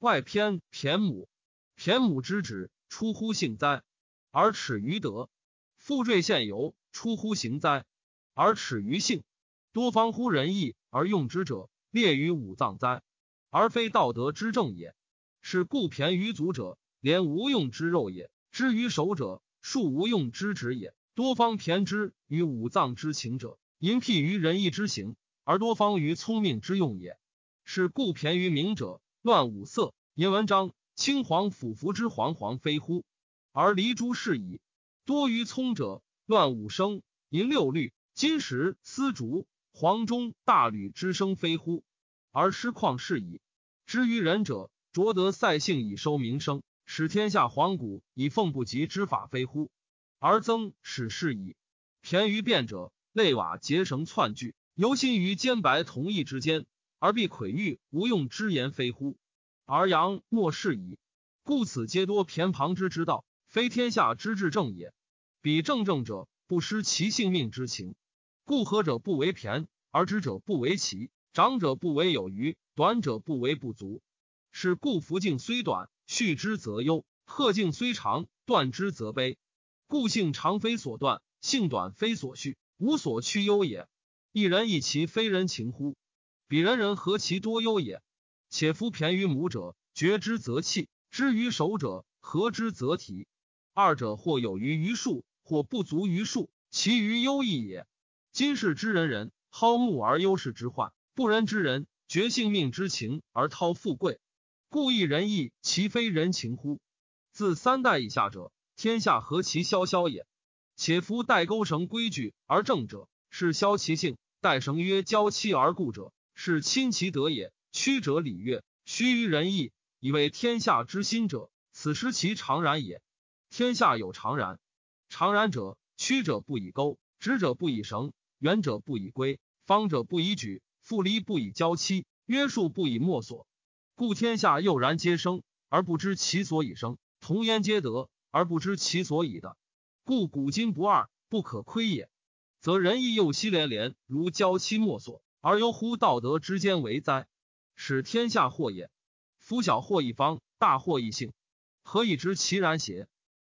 外偏偏母，偏母之旨出乎性哉，而耻于德；复坠现由出乎行哉，而耻于性。多方乎仁义而用之者，列于五脏哉，而非道德之正也。是故偏于足者，连无用之肉也；之于手者，数无用之指也。多方偏之于五脏之情者，淫辟于仁义之行，而多方于聪明之用也。是故偏于明者。乱五色，引文章，青黄腐服之黄黄非乎？而离诸是矣。多于聪者，乱五声，淫六律，金石丝竹黄钟大吕之声非乎？而失旷是矣。知于人者，着得塞性以收名声，使天下黄古以奉不及之法非乎？而增使是矣。偏于辩者，内瓦结绳窜聚，游心于兼白同义之间。而必窥欲无用之言，非乎？而阳莫是矣。故此皆多偏旁之之道，非天下之至正也。彼正正者，不失其性命之情。故和者不为偏，而知者不为奇，长者不为有余，短者不为不足。是故福境虽短，续之则忧；贺境虽长，断之则悲。故性长非所断，性短非所续，无所趋忧也。一人一其非人情乎？彼人人何其多忧也！且夫偏于母者，觉之则弃；知于手者，合之则提。二者或有余于数，或不足于数，其余忧异也。今世之人人好慕而忧世之患，不仁之人绝性命之情而掏富贵，故亦仁义其非人情乎？自三代以下者，天下何其萧萧也！且夫代钩绳规矩而正者，是消其性；代绳约交期而固者。是亲其德也，曲者礼乐，虚于仁义，以为天下之心者，此失其常然也。天下有常然，常然者，曲者不以钩，直者不以绳，远者不以规，方者不以矩，复离不以交期，约束不以墨索。故天下又然皆生，而不知其所以生；同焉皆得，而不知其所以的。故古今不二，不可窥也。则仁义又息连连，如交期墨索。而忧乎道德之间为哉？使天下祸也。夫小祸一方，大祸一性，何以知其然邪？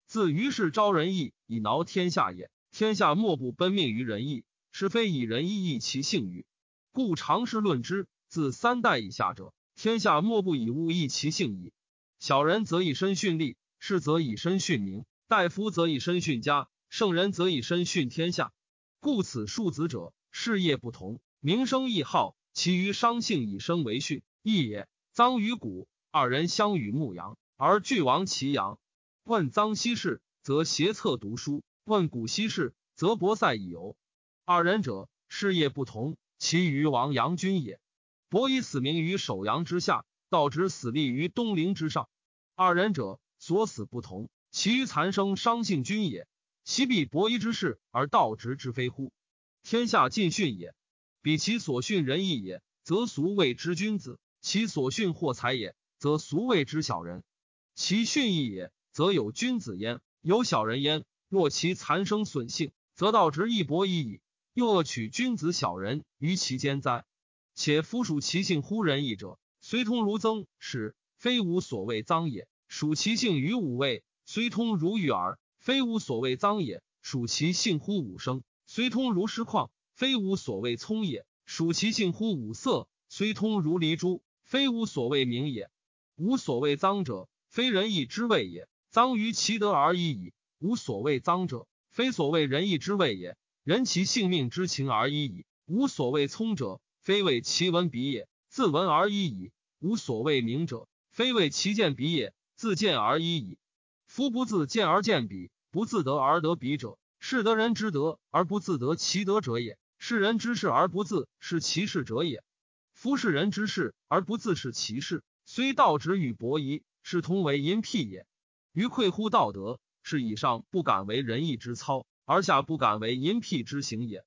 自于是招仁义以挠天下也。天下莫不奔命于仁义，是非以仁义易其性与？故常事论之，自三代以下者，天下莫不以物易其性矣。小人则以身殉利，士则以身殉民，大夫则以身殉家，圣人则以身殉天下。故此庶子者，事业不同。名声易好，其余伤姓以生为训，义也。臧与谷二人相与牧羊，而俱亡其羊。问臧奚事，则携策读书；问谷奚事，则博塞以游。二人者，事业不同，其余亡羊君也。伯以死名于首阳之下，道直死立于东陵之上。二人者，所死不同，其余残生伤姓君也。其必伯夷之事而道直之非乎？天下尽训也。彼其所训仁义也，则俗谓之君子；其所训惑财也，则俗谓之小人。其训义也，则有君子焉，有小人焉。若其残生损性，则道直亦薄矣矣。又恶取君子小人于其间哉？且夫属其性乎仁义者，虽通如曾使，非无所谓脏也；属其性于五味，虽通如玉耳，非无所谓脏也；属其性乎五声，虽通如石矿。非无所谓聪也，属其性乎五色，虽通如离珠，非无所谓明也。无所谓脏者，非仁义之谓也。脏于其德而已矣。无所谓脏者，非所谓仁义之谓也。人其性命之情而已矣。无所谓聪者，非为其文笔也，自文而已矣。无所谓明者，非为其见笔也，自见而已矣。夫不自见而见笔，不自得而得笔者，是得人之德而不自得其德者也。是人之事而不自是其事者也。夫是人之事而不自是其事，虽道之与博夷，是同为淫辟也。于愧乎道德，是以上不敢为仁义之操，而下不敢为淫辟之行也。